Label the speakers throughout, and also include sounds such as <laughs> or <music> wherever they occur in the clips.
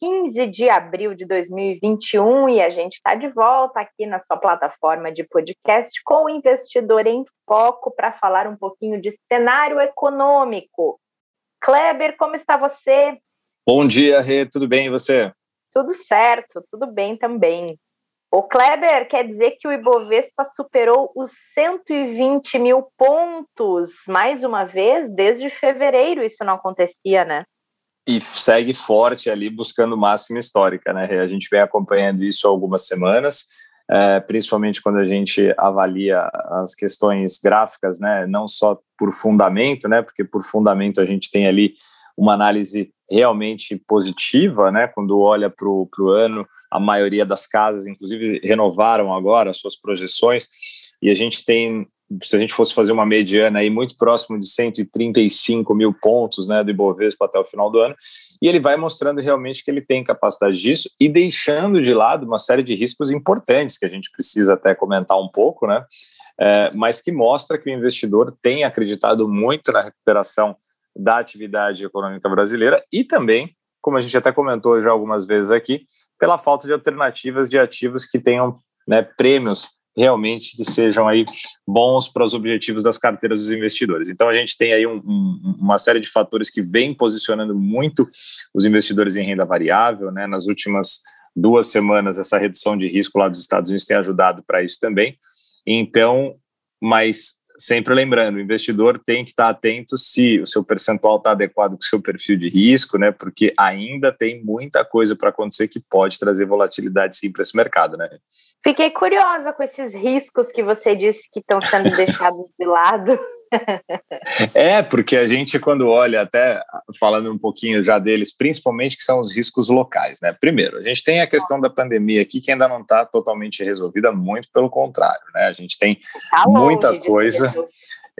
Speaker 1: 15 de abril de 2021 e a gente está de volta aqui na sua plataforma de podcast com o Investidor em Foco para falar um pouquinho de cenário econômico. Kleber, como está você?
Speaker 2: Bom dia, Rê, tudo bem e você?
Speaker 1: Tudo certo, tudo bem também. O Kleber quer dizer que o Ibovespa superou os 120 mil pontos mais uma vez desde fevereiro. Isso não acontecia, né?
Speaker 2: E segue forte ali buscando máxima histórica, né? A gente vem acompanhando isso há algumas semanas, é, principalmente quando a gente avalia as questões gráficas, né? Não só por fundamento, né? Porque por fundamento a gente tem ali uma análise realmente positiva, né? Quando olha para o ano, a maioria das casas, inclusive, renovaram agora as suas projeções, e a gente tem, se a gente fosse fazer uma mediana aí, muito próximo de 135 mil pontos, né, do Ibovespa até o final do ano, e ele vai mostrando realmente que ele tem capacidade disso, e deixando de lado uma série de riscos importantes, que a gente precisa até comentar um pouco, né, é, mas que mostra que o investidor tem acreditado muito na recuperação da atividade econômica brasileira e também, como a gente até comentou já algumas vezes aqui, pela falta de alternativas de ativos que tenham né, prêmios realmente que sejam aí bons para os objetivos das carteiras dos investidores. Então a gente tem aí um, um, uma série de fatores que vem posicionando muito os investidores em renda variável, né? Nas últimas duas semanas essa redução de risco lá dos Estados Unidos tem ajudado para isso também. Então, mas sempre lembrando, o investidor tem que estar atento se o seu percentual está adequado com o seu perfil de risco, né? Porque ainda tem muita coisa para acontecer que pode trazer volatilidade sim para esse mercado, né?
Speaker 1: Fiquei curiosa com esses riscos que você disse que estão sendo <laughs> deixados de lado. <laughs>
Speaker 2: É, porque a gente, quando olha, até falando um pouquinho já deles, principalmente que são os riscos locais, né? Primeiro, a gente tem a questão da pandemia aqui, que ainda não está totalmente resolvida, muito pelo contrário, né? A gente tem tá muita coisa.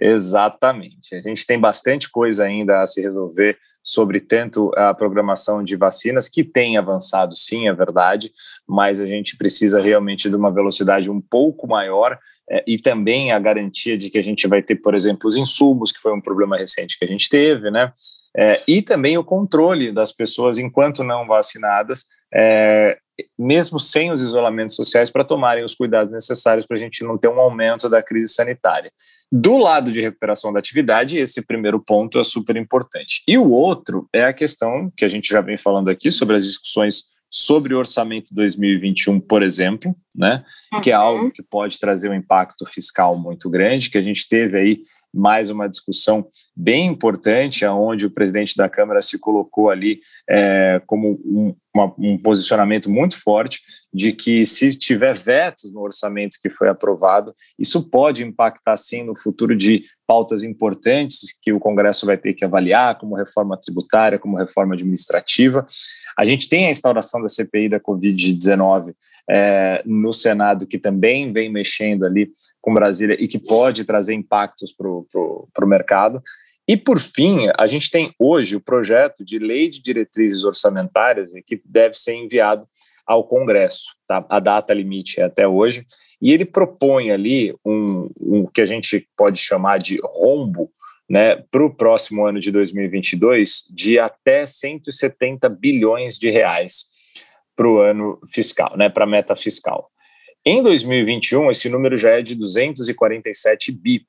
Speaker 2: Exatamente. A gente tem bastante coisa ainda a se resolver sobre tanto a programação de vacinas, que tem avançado sim, é verdade, mas a gente precisa realmente de uma velocidade um pouco maior é, e também a garantia de que a gente vai ter, por exemplo, os insumos, que foi um problema recente que a gente teve, né? É, e também o controle das pessoas enquanto não vacinadas, é, mesmo sem os isolamentos sociais, para tomarem os cuidados necessários para a gente não ter um aumento da crise sanitária. Do lado de recuperação da atividade, esse primeiro ponto é super importante. E o outro é a questão que a gente já vem falando aqui sobre as discussões sobre o orçamento 2021, por exemplo, né, uhum. que é algo uhum. que pode trazer um impacto fiscal muito grande, que a gente teve aí mais uma discussão bem importante, onde o presidente da Câmara se colocou ali é, como um, uma, um posicionamento muito forte de que se tiver vetos no orçamento que foi aprovado, isso pode impactar sim no futuro de pautas importantes que o Congresso vai ter que avaliar, como reforma tributária, como reforma administrativa. A gente tem a instauração da CPI da Covid-19 é, no Senado, que também vem mexendo ali com Brasília e que pode trazer impactos para o mercado. E, por fim, a gente tem hoje o projeto de lei de diretrizes orçamentárias que deve ser enviado ao Congresso. Tá? A data limite é até hoje. E ele propõe ali um, um que a gente pode chamar de rombo né, para o próximo ano de 2022 de até 170 bilhões de reais para o ano fiscal, né, para a meta fiscal. Em 2021, esse número já é de 247 bi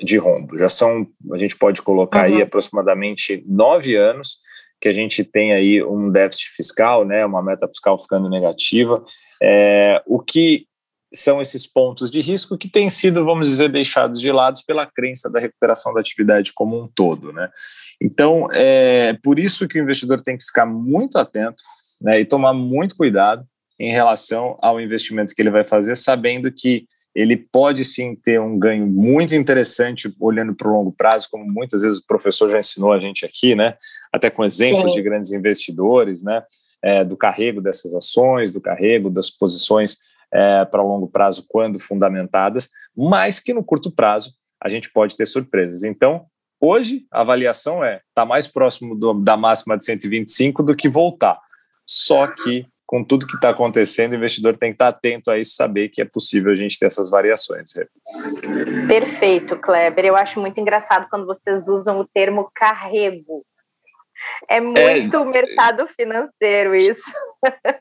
Speaker 2: de rombo. Já são, a gente pode colocar uhum. aí aproximadamente nove anos que a gente tem aí um déficit fiscal, né, uma meta fiscal ficando negativa. É, o que são esses pontos de risco que têm sido, vamos dizer, deixados de lado pela crença da recuperação da atividade como um todo, né? Então, é por isso que o investidor tem que ficar muito atento, né, e tomar muito cuidado em relação ao investimento que ele vai fazer, sabendo que ele pode sim ter um ganho muito interessante olhando para o longo prazo, como muitas vezes o professor já ensinou a gente aqui, né? Até com exemplos sim. de grandes investidores, né? é, do carrego dessas ações, do carrego das posições é, para longo prazo, quando fundamentadas, mas que no curto prazo a gente pode ter surpresas. Então, hoje a avaliação é está mais próximo do, da máxima de 125 do que voltar. Só que com tudo que está acontecendo, o investidor tem que estar tá atento a isso, saber que é possível a gente ter essas variações.
Speaker 1: Perfeito, Kleber. Eu acho muito engraçado quando vocês usam o termo carrego. É muito é, mercado financeiro isso.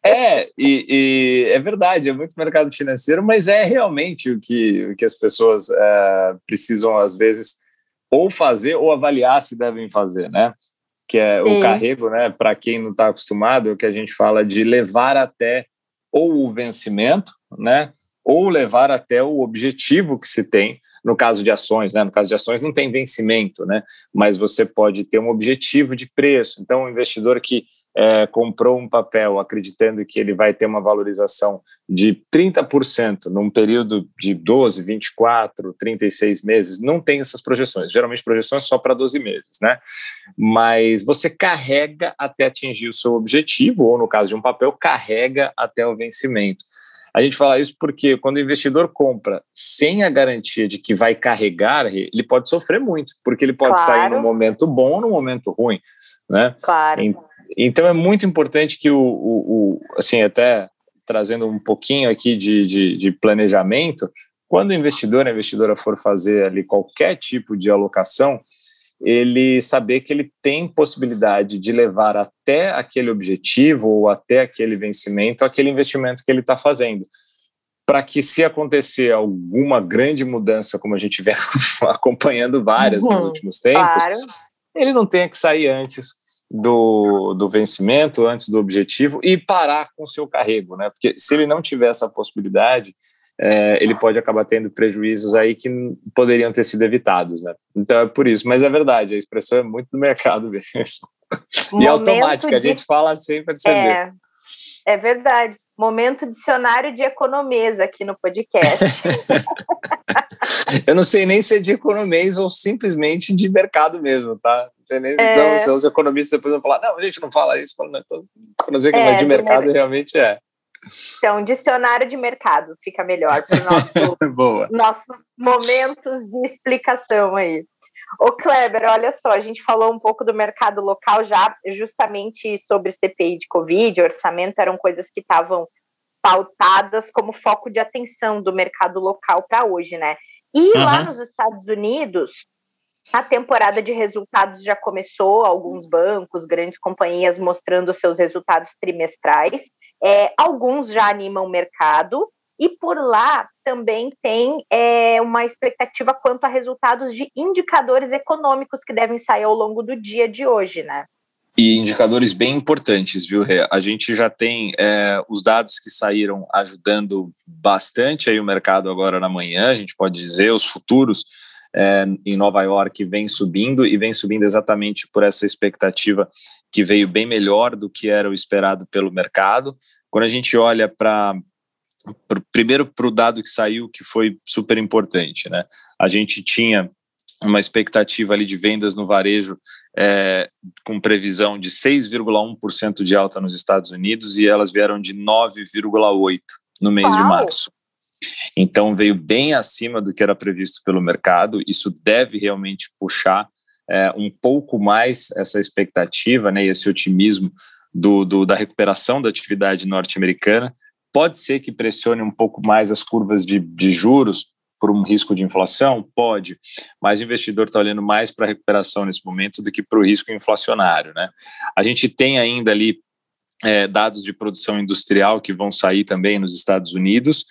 Speaker 2: É, e, e, é verdade, é muito mercado financeiro, mas é realmente o que, o que as pessoas é, precisam, às vezes, ou fazer ou avaliar se devem fazer, né? Que é Sim. o carrego, né? Para quem não está acostumado, é o que a gente fala de levar até ou o vencimento, né? Ou levar até o objetivo que se tem no caso de ações, né? No caso de ações não tem vencimento, né? Mas você pode ter um objetivo de preço. Então, o investidor que é, comprou um papel acreditando que ele vai ter uma valorização de 30% num período de 12, 24, 36 meses, não tem essas projeções. Geralmente projeções só para 12 meses, né? Mas você carrega até atingir o seu objetivo, ou no caso de um papel, carrega até o vencimento. A gente fala isso porque quando o investidor compra sem a garantia de que vai carregar, ele pode sofrer muito, porque ele pode claro. sair no momento bom ou no momento ruim, né?
Speaker 1: Claro.
Speaker 2: Então é muito importante que o, o, o assim, até trazendo um pouquinho aqui de, de, de planejamento, quando o investidor, a investidora for fazer ali qualquer tipo de alocação, ele saber que ele tem possibilidade de levar até aquele objetivo ou até aquele vencimento aquele investimento que ele está fazendo. Para que, se acontecer alguma grande mudança, como a gente vem <laughs> acompanhando várias uhum, nos últimos tempos, claro. ele não tenha que sair antes do, do vencimento, antes do objetivo e parar com o seu carrego, né? Porque se ele não tiver essa possibilidade, é, ele pode acabar tendo prejuízos aí que poderiam ter sido evitados, né? Então é por isso, mas é verdade, a expressão é muito do mercado <laughs> mesmo. e é automática, de... a gente fala sem perceber.
Speaker 1: É, é verdade. Momento dicionário de economês aqui no podcast. <laughs> <laughs>
Speaker 2: Eu não sei nem se é de economês ou simplesmente de mercado mesmo, tá? Nem, é... Então, os economistas depois vão falar, não, a gente não fala isso, fala, não, então, não sei, é, mas de mercado realmente é.
Speaker 1: Então, dicionário de mercado fica melhor para nosso, <laughs> nossos momentos de explicação aí. Ô Kleber, olha só, a gente falou um pouco do mercado local já, justamente sobre CPI de Covid, orçamento eram coisas que estavam pautadas como foco de atenção do mercado local para hoje, né? E uhum. lá nos Estados Unidos, a temporada de resultados já começou, alguns bancos, grandes companhias mostrando seus resultados trimestrais. É, alguns já animam o mercado, e por lá também tem é, uma expectativa quanto a resultados de indicadores econômicos que devem sair ao longo do dia de hoje, né?
Speaker 2: E indicadores bem importantes, viu, Rê? A gente já tem é, os dados que saíram ajudando bastante aí o mercado agora na manhã, a gente pode dizer, os futuros é, em Nova York vem subindo e vem subindo exatamente por essa expectativa que veio bem melhor do que era o esperado pelo mercado. Quando a gente olha para primeiro para o dado que saiu que foi super importante, né? A gente tinha uma expectativa ali de vendas no varejo é, com previsão de 6,1% de alta nos Estados Unidos e elas vieram de 9,8% no mês Uau. de março. Então veio bem acima do que era previsto pelo mercado. Isso deve realmente puxar é, um pouco mais essa expectativa, né, e esse otimismo do, do da recuperação da atividade norte-americana. Pode ser que pressione um pouco mais as curvas de, de juros por um risco de inflação? Pode, mas o investidor está olhando mais para a recuperação nesse momento do que para o risco inflacionário. Né? A gente tem ainda ali é, dados de produção industrial que vão sair também nos Estados Unidos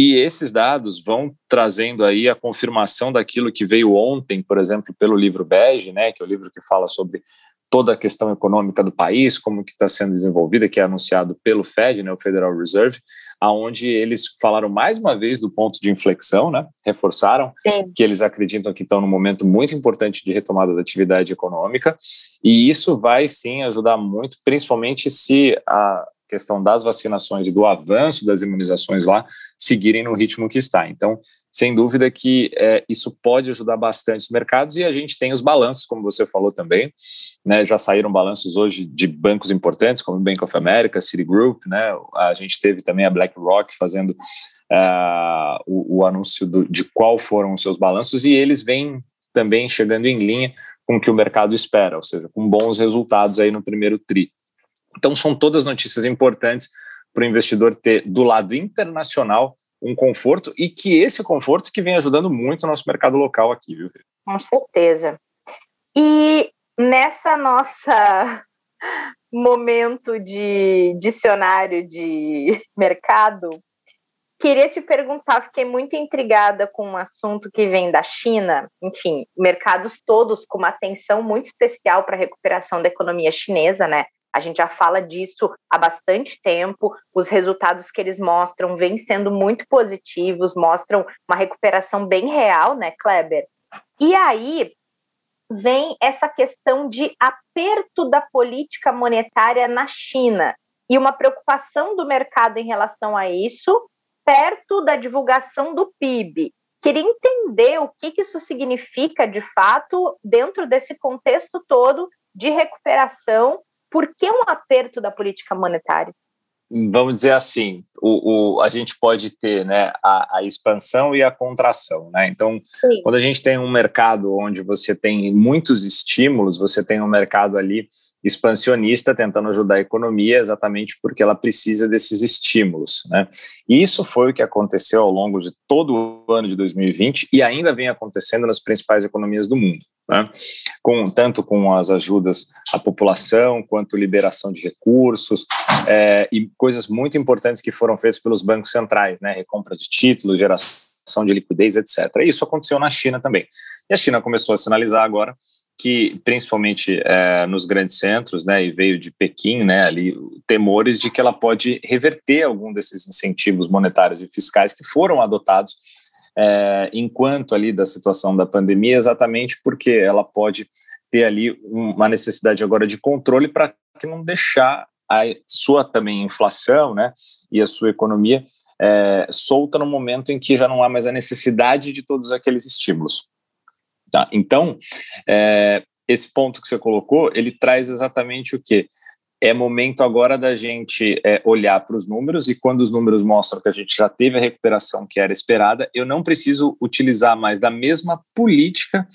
Speaker 2: e esses dados vão trazendo aí a confirmação daquilo que veio ontem, por exemplo, pelo livro Bege, né, que é o livro que fala sobre toda a questão econômica do país, como que está sendo desenvolvida, que é anunciado pelo Fed, né, o Federal Reserve, aonde eles falaram mais uma vez do ponto de inflexão, né, reforçaram Sim. que eles acreditam que estão num momento muito importante de retomada da atividade econômica, e isso vai sim ajudar muito, principalmente se a questão das vacinações e do avanço das imunizações lá seguirem no ritmo que está. Então, sem dúvida que é, isso pode ajudar bastante os mercados e a gente tem os balanços, como você falou também, né, já saíram balanços hoje de bancos importantes, como o Bank of America, Citigroup, né, a gente teve também a BlackRock fazendo uh, o, o, anúncio do, de qual foram os seus balanços e eles vêm também chegando em linha com o que o mercado espera, ou seja, com bons resultados aí no primeiro TRI. Então, são todas notícias importantes para o investidor ter do lado internacional um conforto e que esse conforto que vem ajudando muito o nosso mercado local aqui, viu?
Speaker 1: Com certeza. E nessa nossa <laughs> momento de dicionário de <laughs> mercado, queria te perguntar, fiquei muito intrigada com um assunto que vem da China, enfim, mercados todos com uma atenção muito especial para a recuperação da economia chinesa, né? A gente já fala disso há bastante tempo. Os resultados que eles mostram vêm sendo muito positivos, mostram uma recuperação bem real, né, Kleber? E aí vem essa questão de aperto da política monetária na China e uma preocupação do mercado em relação a isso, perto da divulgação do PIB. Queria entender o que isso significa de fato dentro desse contexto todo de recuperação por que um aperto da política monetária?
Speaker 2: Vamos dizer assim, o, o a gente pode ter né, a, a, expansão e a contração. Né? Então, Sim. quando a gente tem um mercado onde você tem muitos estímulos, você tem um mercado ali expansionista tentando ajudar a economia exatamente porque ela precisa desses estímulos. Né? E isso foi o que aconteceu ao longo de todo o ano de 2020 e ainda vem acontecendo nas principais economias do mundo né? com, tanto com as ajudas à população, quanto liberação de recursos, é, e coisas muito importantes que foram feitas pelos bancos centrais, né? recompras de títulos, geração de liquidez, etc. Isso aconteceu na China também. E a China começou a sinalizar agora que, principalmente é, nos grandes centros, né, e veio de Pequim, né, ali, temores de que ela pode reverter algum desses incentivos monetários e fiscais que foram adotados é, enquanto ali da situação da pandemia, exatamente porque ela pode ter ali uma necessidade agora de controle para que não deixar a sua também inflação, né, e a sua economia é, solta no momento em que já não há mais a necessidade de todos aqueles estímulos. Tá? Então, é, esse ponto que você colocou, ele traz exatamente o que? É momento agora da gente é, olhar para os números e quando os números mostram que a gente já teve a recuperação que era esperada, eu não preciso utilizar mais da mesma política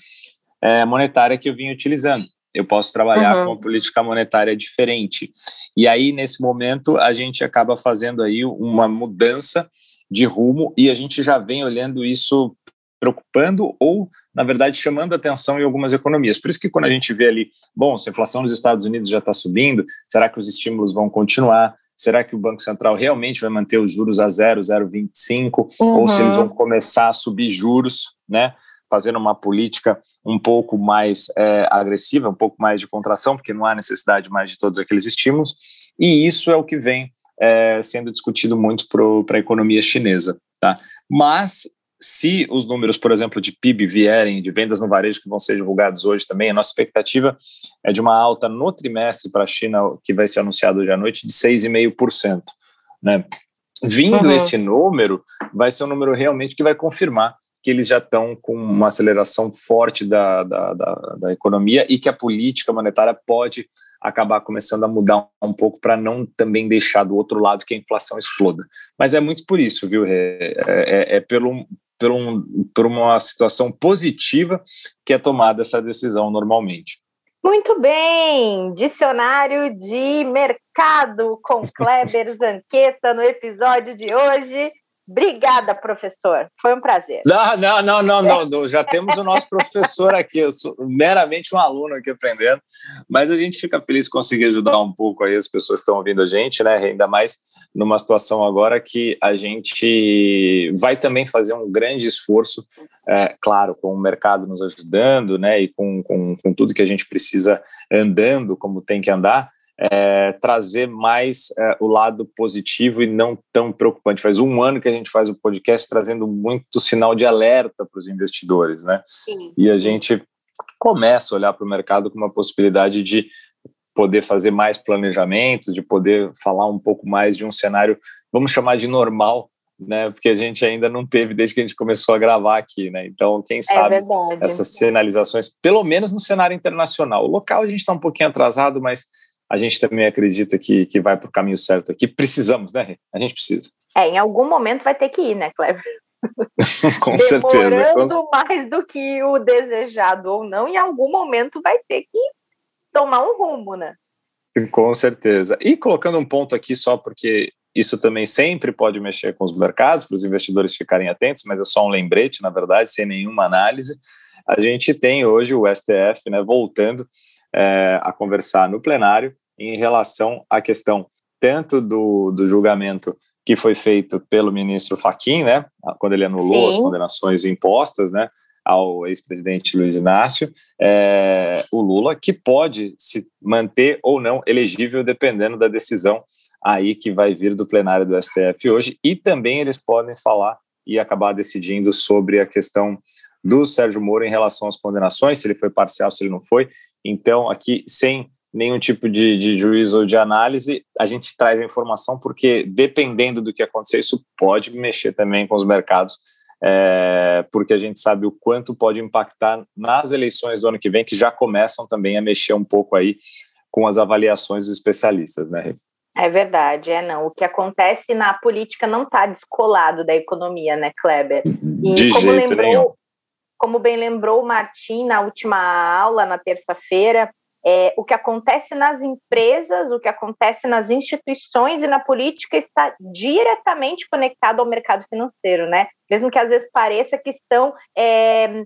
Speaker 2: é, monetária que eu vinha utilizando. Eu posso trabalhar uhum. com uma política monetária diferente. E aí, nesse momento, a gente acaba fazendo aí uma mudança de rumo e a gente já vem olhando isso preocupando ou na verdade, chamando atenção em algumas economias. Por isso que quando a gente vê ali, bom, se a inflação nos Estados Unidos já está subindo, será que os estímulos vão continuar? Será que o Banco Central realmente vai manter os juros a 0, 0,25? Uhum. Ou se eles vão começar a subir juros, né? Fazendo uma política um pouco mais é, agressiva, um pouco mais de contração, porque não há necessidade mais de todos aqueles estímulos. E isso é o que vem é, sendo discutido muito para a economia chinesa. Tá? Mas se os números, por exemplo, de PIB vierem, de vendas no varejo que vão ser divulgados hoje também, a nossa expectativa é de uma alta no trimestre para a China, que vai ser anunciado hoje à noite, de 6,5%. Né? Vindo uhum. esse número, vai ser um número realmente que vai confirmar que eles já estão com uma aceleração forte da, da, da, da, economia e que a política monetária pode acabar começando a mudar um pouco para não também deixar do outro lado que a inflação exploda. Mas é muito por isso, viu? É, é, é pelo, por, um, por uma situação positiva que é tomada essa decisão normalmente.
Speaker 1: Muito bem, dicionário de mercado com <laughs> Kleber Zanqueta no episódio de hoje. Obrigada, professor. Foi um prazer.
Speaker 2: Não, não, não, não, não. Já temos o nosso professor aqui. Eu sou meramente um aluno aqui aprendendo, mas a gente fica feliz de conseguir ajudar um pouco aí as pessoas que estão ouvindo a gente, né? Ainda mais numa situação agora que a gente vai também fazer um grande esforço, é, claro, com o mercado nos ajudando, né? E com, com, com tudo que a gente precisa andando como tem que andar é, trazer mais é, o lado positivo e não tão preocupante. Faz um ano que a gente faz o podcast trazendo muito sinal de alerta para os investidores, né? Sim. E a gente começa a olhar para o mercado com uma possibilidade de poder fazer mais planejamentos, de poder falar um pouco mais de um cenário, vamos chamar de normal, né? Porque a gente ainda não teve desde que a gente começou a gravar aqui, né? Então, quem é sabe verdade. essas sinalizações, pelo menos no cenário internacional. O local a gente está um pouquinho atrasado, mas a gente também acredita que, que vai para o caminho certo aqui. Precisamos, né? A gente precisa.
Speaker 1: É, em algum momento vai ter que ir, né, Cleber? <laughs>
Speaker 2: com certeza.
Speaker 1: Demorando mais do que o desejado ou não, em algum momento vai ter que tomar um rumo, né?
Speaker 2: Com certeza. E colocando um ponto aqui só porque isso também sempre pode mexer com os mercados, para os investidores ficarem atentos, mas é só um lembrete, na verdade, sem nenhuma análise. A gente tem hoje o STF né, voltando é, a conversar no plenário em relação à questão tanto do, do julgamento que foi feito pelo ministro Faquim, né, quando ele anulou Sim. as condenações impostas, né, ao ex-presidente Luiz Inácio, é, o Lula, que pode se manter ou não elegível dependendo da decisão aí que vai vir do plenário do STF hoje, e também eles podem falar e acabar decidindo sobre a questão do Sérgio Moro em relação às condenações, se ele foi parcial, se ele não foi. Então, aqui, sem nenhum tipo de, de juízo ou de análise, a gente traz a informação porque, dependendo do que acontecer, isso pode mexer também com os mercados, é, porque a gente sabe o quanto pode impactar nas eleições do ano que vem, que já começam também a mexer um pouco aí com as avaliações dos especialistas, né,
Speaker 1: É verdade, é não. O que acontece na política não está descolado da economia, né, Kleber?
Speaker 2: E de como jeito lembrou, nenhum.
Speaker 1: Como bem lembrou o Martim na última aula, na terça-feira, é, o que acontece nas empresas, o que acontece nas instituições e na política está diretamente conectado ao mercado financeiro, né? Mesmo que às vezes pareça que estão é,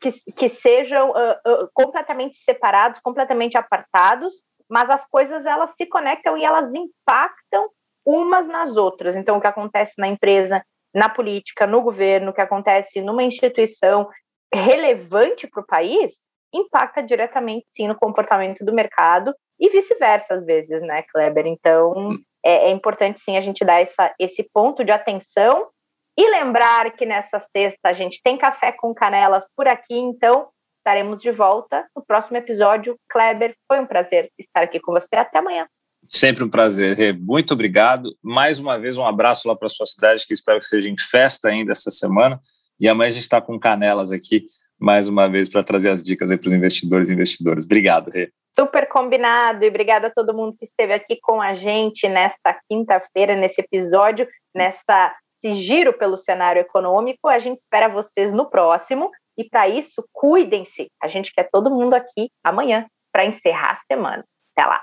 Speaker 1: que, que, sejam uh, uh, completamente separados, completamente apartados, mas as coisas elas se conectam e elas impactam umas nas outras. Então, o que acontece na empresa, na política, no governo, que acontece numa instituição relevante para o país, impacta diretamente, sim, no comportamento do mercado e vice-versa, às vezes, né, Kleber? Então, é, é, importante, sim, a gente dar essa, esse ponto de atenção e lembrar que nessa sexta a gente tem café com canelas por aqui, então estaremos de volta no próximo episódio. Kleber, foi um prazer estar aqui com você. Até amanhã.
Speaker 2: Sempre um prazer, Rê. Muito obrigado. Mais uma vez, um abraço lá para sua cidade, que espero que seja em festa ainda essa semana. E amanhã a gente está com canelas aqui mais uma vez para trazer as dicas para os investidores e investidoras. Obrigado, Rê.
Speaker 1: Super combinado e obrigada a todo mundo que esteve aqui com a gente nesta quinta-feira, nesse episódio, nessa giro pelo cenário econômico. A gente espera vocês no próximo e para isso, cuidem-se. A gente quer todo mundo aqui amanhã para encerrar a semana. Até lá.